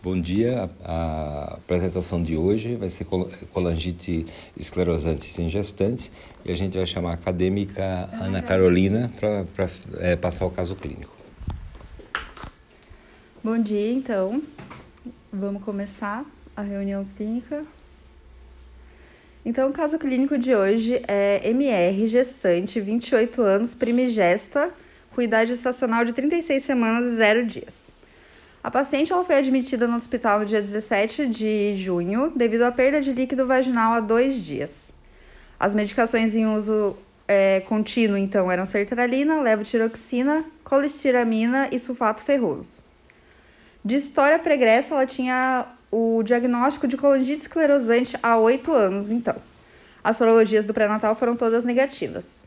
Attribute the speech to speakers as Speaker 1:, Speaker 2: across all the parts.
Speaker 1: Bom dia. A apresentação de hoje vai ser colangite esclerosante em gestantes e a gente vai chamar a acadêmica Ana Carolina para é, passar o caso clínico.
Speaker 2: Bom dia, então. Vamos começar a reunião clínica. Então, o caso clínico de hoje é MR, gestante, 28 anos, primigesta, com idade estacional de 36 semanas e 0 dias. A paciente ela foi admitida no hospital no dia 17 de junho devido à perda de líquido vaginal há dois dias. As medicações em uso é, contínuo, então, eram sertralina, levotiroxina, colestiramina e sulfato ferroso. De história pregressa, ela tinha o diagnóstico de colangite esclerosante há oito anos, então. As sorologias do pré-natal foram todas negativas.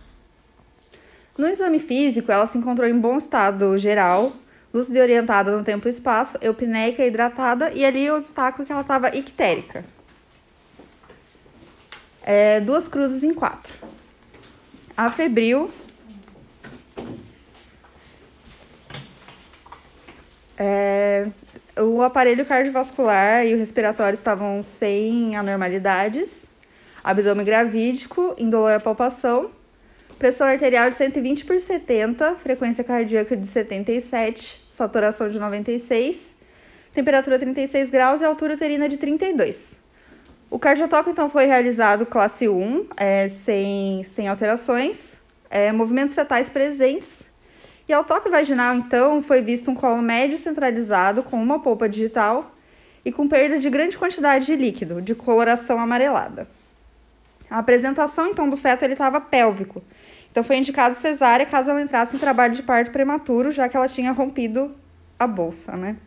Speaker 2: No exame físico, ela se encontrou em bom estado geral, lúcida e orientada no tempo e espaço, eupneica hidratada, e ali eu destaco que ela estava ictérica. É, duas cruzes em quatro. A febril. É, o aparelho cardiovascular e o respiratório estavam sem anormalidades. Abdômen gravídico, indolor à palpação. Pressão arterial de 120 por 70, frequência cardíaca de 77, saturação de 96, temperatura 36 graus e altura uterina de 32. O cardiotoque, então, foi realizado classe 1, é, sem, sem alterações, é, movimentos fetais presentes e ao toque vaginal, então, foi visto um colo médio centralizado com uma polpa digital e com perda de grande quantidade de líquido, de coloração amarelada. A apresentação, então, do feto ele estava pélvico. Então, foi indicado cesárea caso ela entrasse em trabalho de parto prematuro, já que ela tinha rompido a bolsa, né?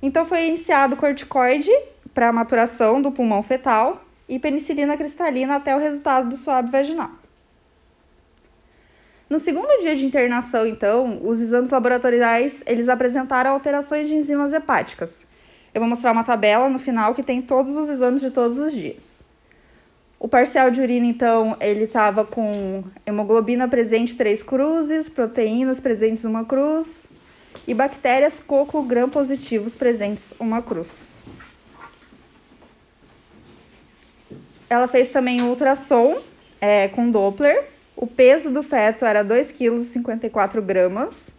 Speaker 2: Então, foi iniciado corticoide para maturação do pulmão fetal e penicilina cristalina até o resultado do suave vaginal. No segundo dia de internação, então, os exames laboratoriais eles apresentaram alterações de enzimas hepáticas. Eu vou mostrar uma tabela no final que tem todos os exames de todos os dias. O parcial de urina, então, ele estava com hemoglobina presente três cruzes, proteínas presentes uma cruz e bactérias coco gram positivos presentes uma cruz. Ela fez também ultrassom é, com Doppler o peso do feto era 2,54 kg.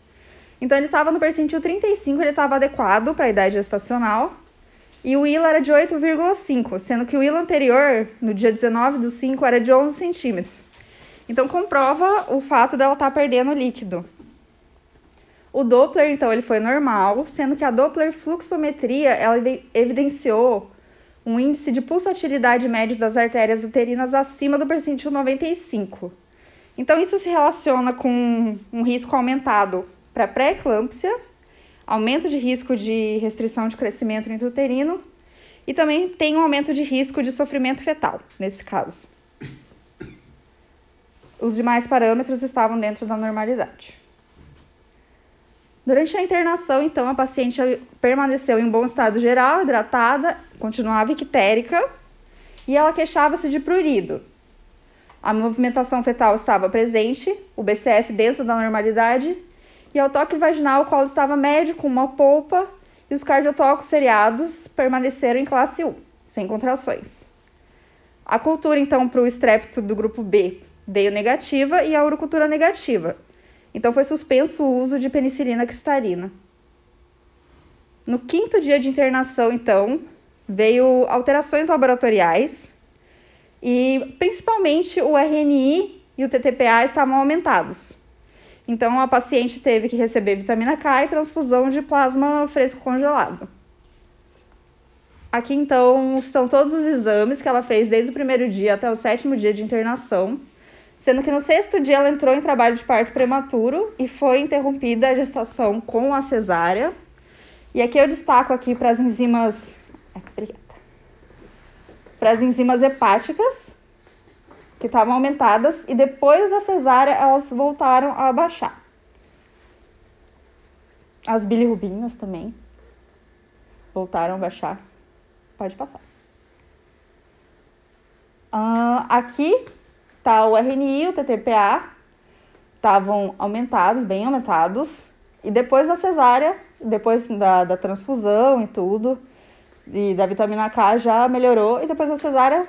Speaker 2: Então ele estava no percentil 35, ele estava adequado para a idade gestacional. E o ILA era de 8,5, sendo que o ILA anterior, no dia 19 do 5, era de 11 centímetros. Então comprova o fato dela estar tá perdendo líquido. O Doppler, então, ele foi normal, sendo que a Doppler fluxometria, ela evidenciou um índice de pulsatilidade médio das artérias uterinas acima do percentil 95. Então, isso se relaciona com um risco aumentado para pré-eclâmpsia, aumento de risco de restrição de crescimento intrauterino e também tem um aumento de risco de sofrimento fetal, nesse caso. Os demais parâmetros estavam dentro da normalidade. Durante a internação, então, a paciente permaneceu em bom estado geral, hidratada, continuava ictérica e ela queixava-se de prurido, a movimentação fetal estava presente, o BCF dentro da normalidade, e ao toque vaginal o colo estava médio com uma polpa e os cardiotocos seriados permaneceram em classe 1, sem contrações. A cultura, então, para o estrépito do grupo B veio negativa e a urocultura negativa. Então, foi suspenso o uso de penicilina cristalina. No quinto dia de internação, então, veio alterações laboratoriais, e principalmente o RNI e o TTPA estavam aumentados. Então a paciente teve que receber vitamina K e transfusão de plasma fresco congelado. Aqui então estão todos os exames que ela fez desde o primeiro dia até o sétimo dia de internação, sendo que no sexto dia ela entrou em trabalho de parto prematuro e foi interrompida a gestação com a cesárea. E aqui eu destaco aqui para as enzimas. Para as enzimas hepáticas, que estavam aumentadas, e depois da cesárea elas voltaram a baixar. As bilirrubinas também voltaram a baixar. Pode passar. Uh, aqui tá o RNI o TTPA estavam aumentados, bem aumentados, e depois da cesárea depois da, da transfusão e tudo, e da vitamina K já melhorou, e depois a cesárea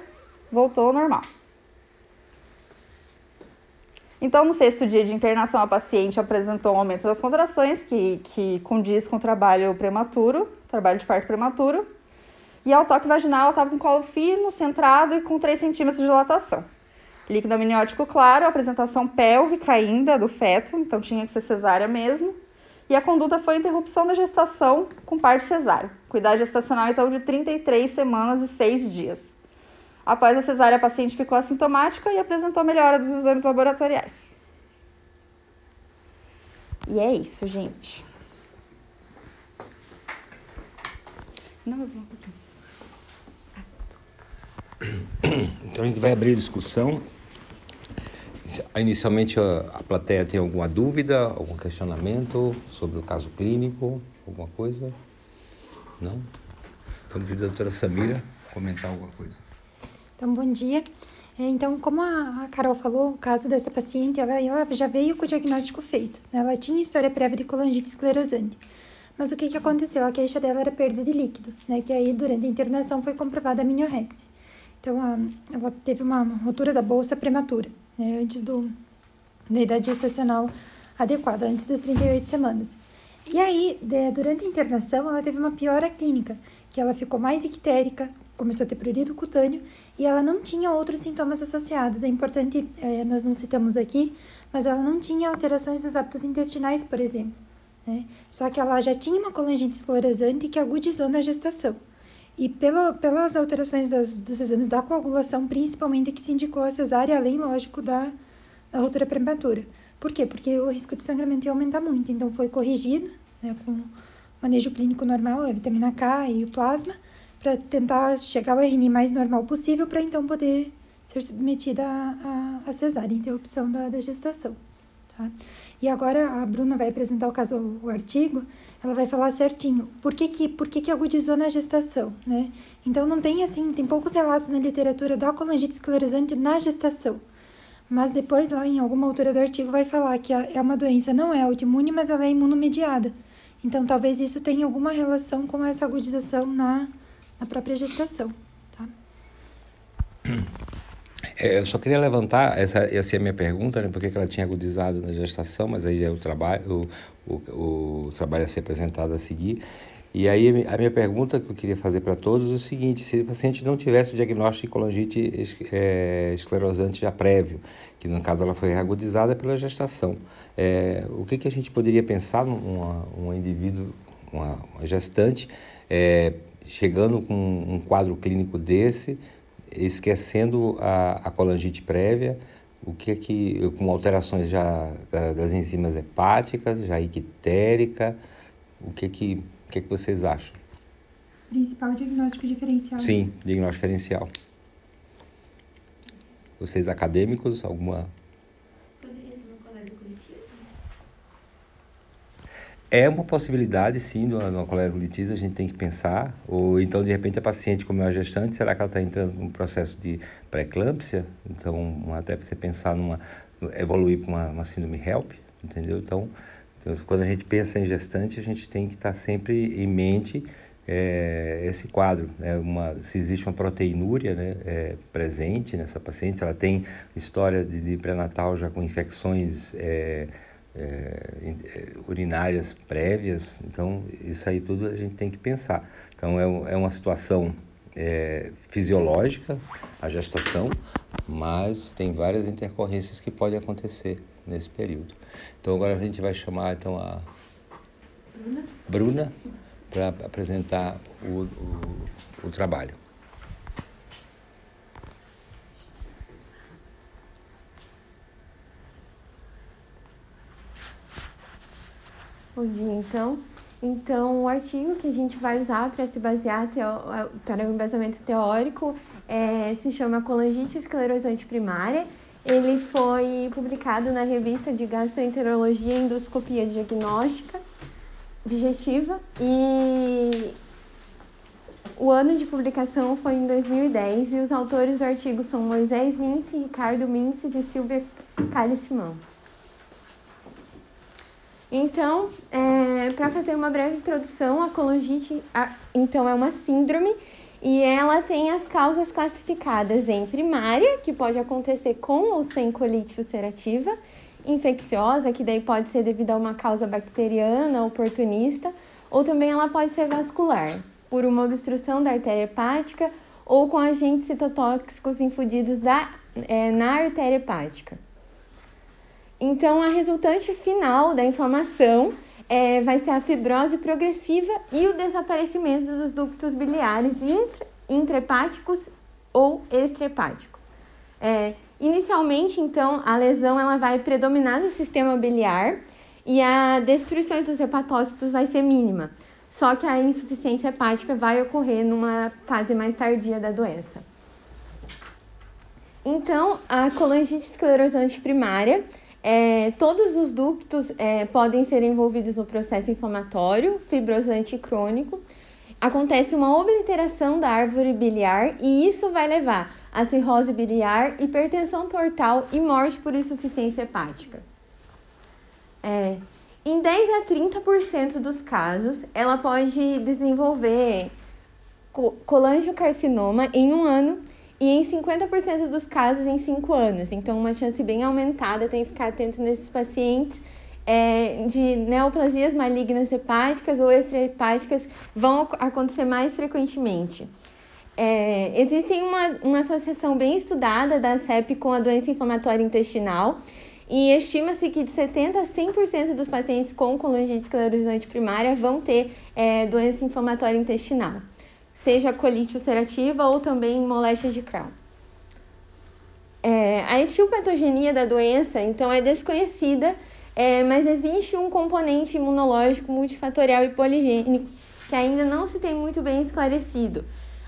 Speaker 2: voltou ao normal. Então, no sexto dia de internação, a paciente apresentou um aumento das contrações, que, que condiz com o trabalho prematuro, trabalho de parto prematuro. E ao toque vaginal, ela estava com colo fino, centrado e com 3 centímetros de dilatação. Líquido amniótico claro, apresentação pélvica ainda do feto, então tinha que ser cesárea mesmo. E a conduta foi interrupção da gestação com parto cesáreo. Cuidado gestacional, então, de 33 semanas e 6 dias. Após a cesárea, a paciente ficou assintomática e apresentou melhora dos exames laboratoriais. E é isso, gente. Não, eu vou um pouquinho.
Speaker 1: Então a gente vai abrir a discussão. Inicialmente a plateia tem alguma dúvida, algum questionamento sobre o caso clínico, alguma coisa? Não? Então, pedir a doutora Samira comentar alguma coisa.
Speaker 3: Então, bom dia. É, então, como a Carol falou, o caso dessa paciente, ela, ela já veio com o diagnóstico feito. Né? Ela tinha história prévia de colangite esclerosante. Mas o que, que aconteceu? A queixa dela era perda de líquido, né? Que aí, durante a internação, foi comprovada a miniorexia. Então, a, ela teve uma rotura da bolsa prematura, né? Antes do, da idade gestacional adequada, antes das 38 semanas. E aí, de, durante a internação, ela teve uma piora clínica, que ela ficou mais ictérica, começou a ter prurido cutâneo e ela não tinha outros sintomas associados. É importante, é, nós não citamos aqui, mas ela não tinha alterações dos hábitos intestinais, por exemplo. Né? Só que ela já tinha uma colangite esclerosante que agudizou na gestação. E pelo, pelas alterações das, dos exames da coagulação, principalmente, que se indicou a cesárea, além, lógico, da, da ruptura prematura. Por quê? Porque o risco de sangramento ia aumentar muito. Então, foi corrigido né, com manejo clínico normal, a vitamina K e o plasma, para tentar chegar ao RNI mais normal possível, para então poder ser submetida a, a, cesárea, interrupção da, da gestação. Tá? E agora a Bruna vai apresentar o caso, o artigo, ela vai falar certinho por que que, por que, que agudizou na gestação, né? Então não tem assim, tem poucos relatos na literatura da colangite esclerosante na gestação. Mas depois lá em alguma altura do artigo vai falar que é uma doença não é autoimune, mas ela é imunomediada. Então talvez isso tenha alguma relação com essa agudização na, na própria gestação, tá?
Speaker 1: É, eu só queria levantar, essa, essa é a minha pergunta, né? Por que ela tinha agudizado na gestação, mas aí é o trabalho, o, o, o trabalho a ser apresentado a seguir. E aí a minha pergunta que eu queria fazer para todos é o seguinte, se o paciente não tivesse o diagnóstico de colangite é, esclerosante já prévio, que no caso ela foi reagudizada pela gestação, é, o que, que a gente poderia pensar num um indivíduo, uma, uma gestante, é, chegando com um quadro clínico desse, esquecendo a, a colangite prévia, o que é que, com alterações já das enzimas hepáticas, já ictérica, o que é que, o que é que vocês acham?
Speaker 3: Principal diagnóstico diferencial.
Speaker 1: Sim, diagnóstico diferencial. Vocês acadêmicos, alguma É uma possibilidade, sim, de uma colega litígio, a gente tem que pensar. Ou então, de repente, a paciente, como é uma gestante, será que ela está entrando num processo de pré-eclâmpsia? Então, até você pensar numa. evoluir para uma, uma síndrome HELP, entendeu? Então, então, quando a gente pensa em gestante, a gente tem que estar tá sempre em mente é, esse quadro. É uma, se existe uma proteinúria né, é, presente nessa paciente, se ela tem história de, de pré-natal já com infecções. É, é, urinárias prévias, então isso aí tudo a gente tem que pensar. Então é, é uma situação é, fisiológica, a gestação, mas tem várias intercorrências que podem acontecer nesse período. Então agora a gente vai chamar então a Bruna, para apresentar o, o, o trabalho.
Speaker 4: Bom dia, então. Então, o artigo que a gente vai usar para se basear para o embasamento teórico é, se chama Colangite Esclerosante Primária. Ele foi publicado na revista de Gastroenterologia e Endoscopia Diagnóstica Digestiva e o ano de publicação foi em 2010 e os autores do artigo são Moisés Mince, Ricardo Mince e Silvia Cali Simão. Então, é, para fazer uma breve introdução, a colangite, a, então, é uma síndrome e ela tem as causas classificadas em primária, que pode acontecer com ou sem colite ulcerativa, infecciosa, que daí pode ser devido a uma causa bacteriana, oportunista, ou também ela pode ser vascular, por uma obstrução da artéria hepática ou com agentes citotóxicos infundidos da, é, na artéria hepática. Então, a resultante final da inflamação é, vai ser a fibrose progressiva e o desaparecimento dos ductos biliares intra, intrahepáticos ou extrahepáticos. É, inicialmente, então, a lesão ela vai predominar no sistema biliar e a destruição dos hepatócitos vai ser mínima. Só que a insuficiência hepática vai ocorrer numa fase mais tardia da doença. Então, a colangite esclerosante primária é, todos os ductos é, podem ser envolvidos no processo inflamatório, fibrosante crônico. Acontece uma obliteração da árvore biliar e isso vai levar a cirrose biliar, hipertensão portal e morte por insuficiência hepática. É, em 10 a 30% dos casos, ela pode desenvolver colangiocarcinoma em um ano e em 50% dos casos em 5 anos. Então, uma chance bem aumentada, tem que ficar atento nesses pacientes é, de neoplasias malignas hepáticas ou extrahepáticas vão acontecer mais frequentemente. É, existe uma, uma associação bem estudada da CEP com a doença inflamatória intestinal e estima-se que de 70% a 100% dos pacientes com colangite esclerosante primária vão ter é, doença inflamatória intestinal seja colite ulcerativa ou também moléstia de Crohn. É, a etiopatogenia da doença, então, é desconhecida, é, mas existe um componente imunológico multifatorial e poligênico que ainda não se tem muito bem esclarecido.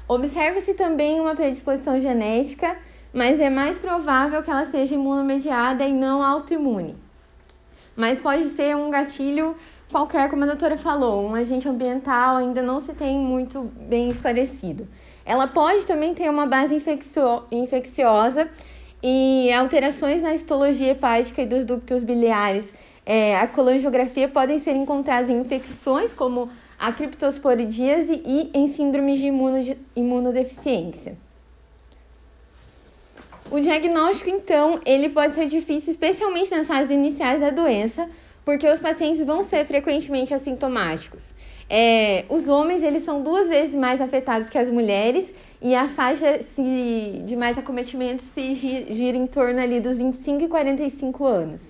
Speaker 4: Observa-se também uma predisposição genética, mas é mais provável que ela seja imunomediada e não autoimune. Mas pode ser um gatilho qualquer, como a doutora falou, um agente ambiental ainda não se tem muito bem esclarecido. Ela pode também ter uma base infeccio infecciosa e alterações na histologia hepática e dos ductos biliares. É, a colangiografia podem ser encontradas em infecções como a criptosporidíase e em síndromes de imunodeficiência. O diagnóstico, então, ele pode ser difícil, especialmente nas fases iniciais da doença, porque os pacientes vão ser frequentemente assintomáticos. É, os homens eles são duas vezes mais afetados que as mulheres e a faixa de mais acometimento se gira, gira em torno ali dos 25 e 45 anos.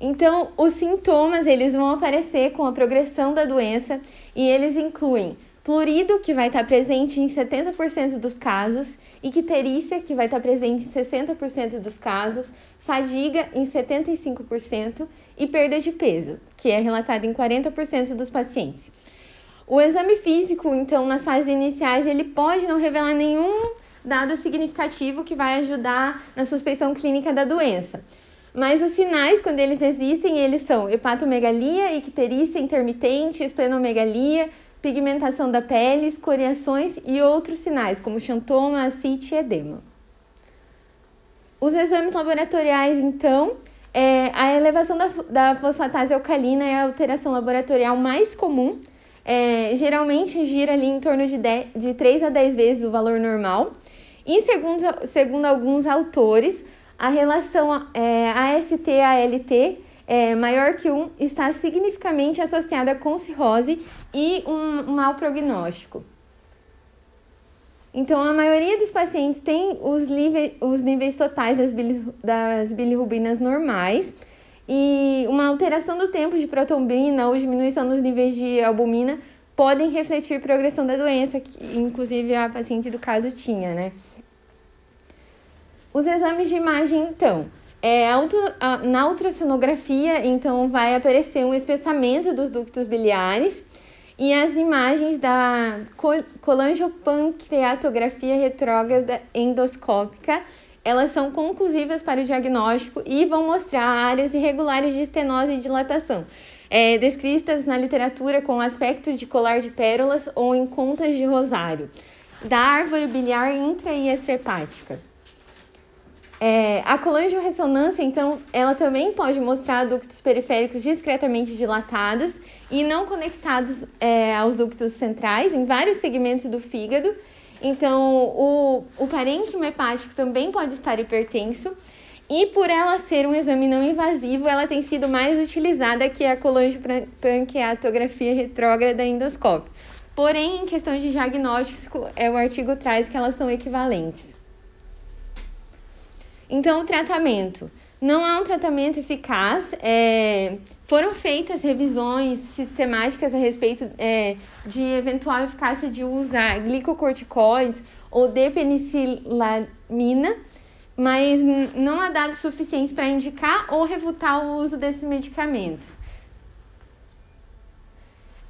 Speaker 4: Então, os sintomas eles vão aparecer com a progressão da doença e eles incluem plurido, que vai estar presente em 70% dos casos, icterícia, que vai estar presente em 60% dos casos, fadiga em 75% e perda de peso, que é relatada em 40% dos pacientes. O exame físico, então, nas fases iniciais, ele pode não revelar nenhum dado significativo que vai ajudar na suspeição clínica da doença. Mas os sinais, quando eles existem, eles são hepatomegalia, icterícia intermitente, esplenomegalia, pigmentação da pele, escoriações e outros sinais, como xantoma, ascite e edema. Os exames laboratoriais, então, é, a elevação da, da fosfatase alcalina é a alteração laboratorial mais comum. É, geralmente gira ali em torno de, 10, de 3 a 10 vezes o valor normal. E segundo, segundo alguns autores, a relação é, AST-ALT é, maior que 1 está significativamente associada com cirrose e um, um mau prognóstico. Então, a maioria dos pacientes tem os, níveis, os níveis totais das, bilis, das bilirrubinas normais e uma alteração do tempo de protombina ou diminuição dos níveis de albumina podem refletir progressão da doença, que inclusive a paciente do caso tinha, né? Os exames de imagem, então, é, auto, na ultrassonografia, então, vai aparecer um espessamento dos ductos biliares e as imagens da colangiopancreatografia retrógrada endoscópica, elas são conclusivas para o diagnóstico e vão mostrar áreas irregulares de estenose e dilatação, é, descritas na literatura com aspecto de colar de pérolas ou em contas de rosário, da árvore biliar intra e. É, a colangio-ressonância, então, ela também pode mostrar ductos periféricos discretamente dilatados e não conectados é, aos ductos centrais em vários segmentos do fígado. Então, o, o parênquima hepático também pode estar hipertenso. E por ela ser um exame não invasivo, ela tem sido mais utilizada que a colangiopancreatografia retrógrada endoscópio. Porém, em questão de diagnóstico, é, o artigo traz que elas são equivalentes. Então, o tratamento. Não há um tratamento eficaz. É, foram feitas revisões sistemáticas a respeito é, de eventual eficácia de usar glicocorticoides ou depenicilamina, mas não há dados suficientes para indicar ou refutar o uso desses medicamentos.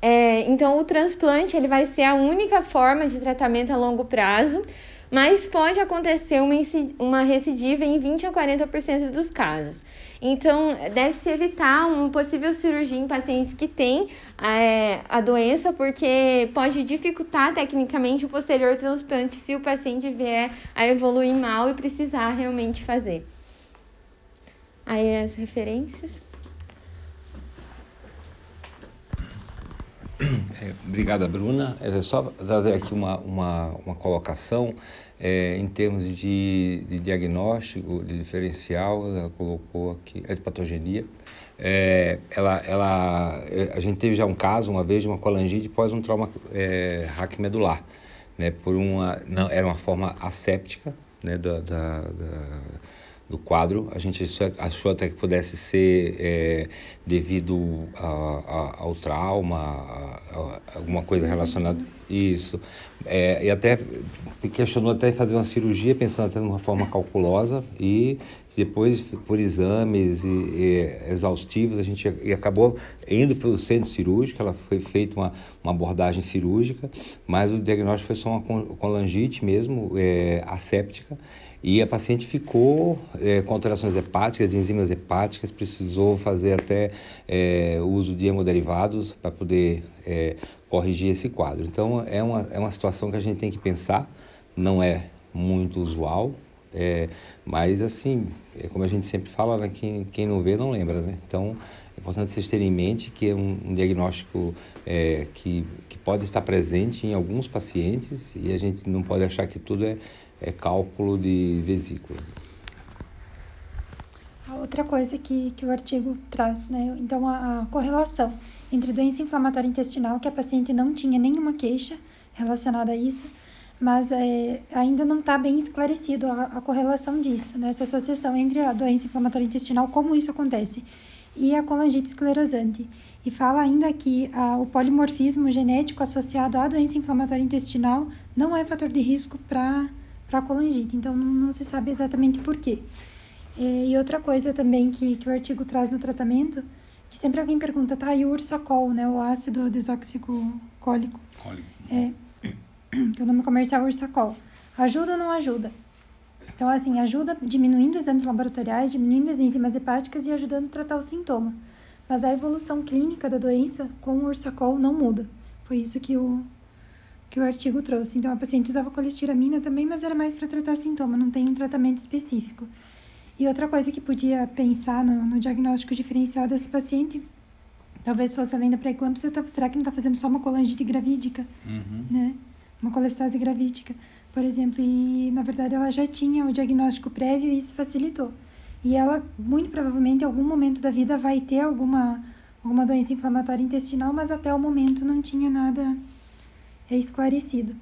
Speaker 4: É, então, o transplante ele vai ser a única forma de tratamento a longo prazo mas pode acontecer uma, uma recidiva em 20 a 40% dos casos. Então, deve-se evitar uma possível cirurgia em pacientes que têm é, a doença, porque pode dificultar tecnicamente o posterior transplante se o paciente vier a evoluir mal e precisar realmente fazer. Aí as referências.
Speaker 1: É, obrigada, Bruna. É só trazer aqui uma, uma, uma colocação é, em termos de, de, diagnóstico, de diferencial, ela colocou aqui, é de patogenia. É, ela, ela, é, a gente teve já um caso uma vez de uma colangite pós um trauma é, medular, né, por uma, não, era uma forma asséptica né, da, da, da do quadro. A gente achou até que pudesse ser é, devido a, a, ao trauma, a, alguma coisa relacionada isso. É, e até questionou até fazer uma cirurgia, pensando até numa forma calculosa e depois por exames e, e exaustivos a gente e acabou indo para o centro cirúrgico, ela foi feita uma, uma abordagem cirúrgica, mas o diagnóstico foi só uma colangite mesmo, é, asséptica e a paciente ficou é, com alterações hepáticas, de enzimas hepáticas, precisou fazer até é, uso de hemoderivados para poder é, corrigir esse quadro. Então, é uma, é uma situação que a gente tem que pensar, não é muito usual, é, mas assim, é como a gente sempre fala, né, quem, quem não vê não lembra, né? Então, é importante vocês terem em mente que é um, um diagnóstico é, que, que pode estar presente em alguns pacientes e a gente não pode achar que tudo é, é cálculo de vesícula.
Speaker 3: A outra coisa que, que o artigo traz, né? Então, a, a correlação entre doença inflamatória intestinal, que a paciente não tinha nenhuma queixa relacionada a isso, mas é, ainda não está bem esclarecido a, a, correlação disso, né? essa associação entre a doença inflamatória intestinal, como isso acontece, e a colangite esclerosante. E fala ainda que a, o polimorfismo genético associado à doença inflamatória intestinal não é fator de risco para para colangite, então não, não, se sabe exatamente por quê. É, e outra coisa também que, que o artigo traz no tratamento, que sempre alguém pergunta, tá, e o ursacol, né, o ácido desoxicólico. Cólico. É, que é o nome comercial é ursacol. Ajuda ou não ajuda? Então, assim, ajuda diminuindo exames laboratoriais, diminuindo as enzimas hepáticas e ajudando a tratar o sintoma. Mas a evolução clínica da doença com o ursacol não muda. Foi isso que o, que o artigo trouxe. Então, a paciente usava colestiramina também, mas era mais para tratar sintoma, não tem um tratamento específico. E outra coisa que podia pensar no, no diagnóstico diferencial dessa paciente, talvez fosse além da pré-eclâmpsia, tá, será que não está fazendo só uma colangite gravídica, uhum. né? Uma colestase gravídica, por exemplo, e na verdade ela já tinha o diagnóstico prévio e isso facilitou. E ela, muito provavelmente, em algum momento da vida vai ter alguma, alguma doença inflamatória intestinal, mas até o momento não tinha nada é esclarecido.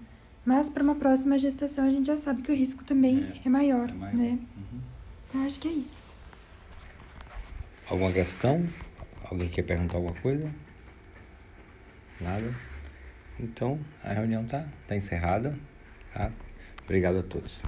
Speaker 3: Mas para uma próxima gestação a gente já sabe que o risco também é, é maior, é maior, né? Uhum. Então acho que é isso.
Speaker 1: Alguma questão? Alguém quer perguntar alguma coisa? Nada? Então a reunião está tá encerrada. Tá? Obrigado a todos.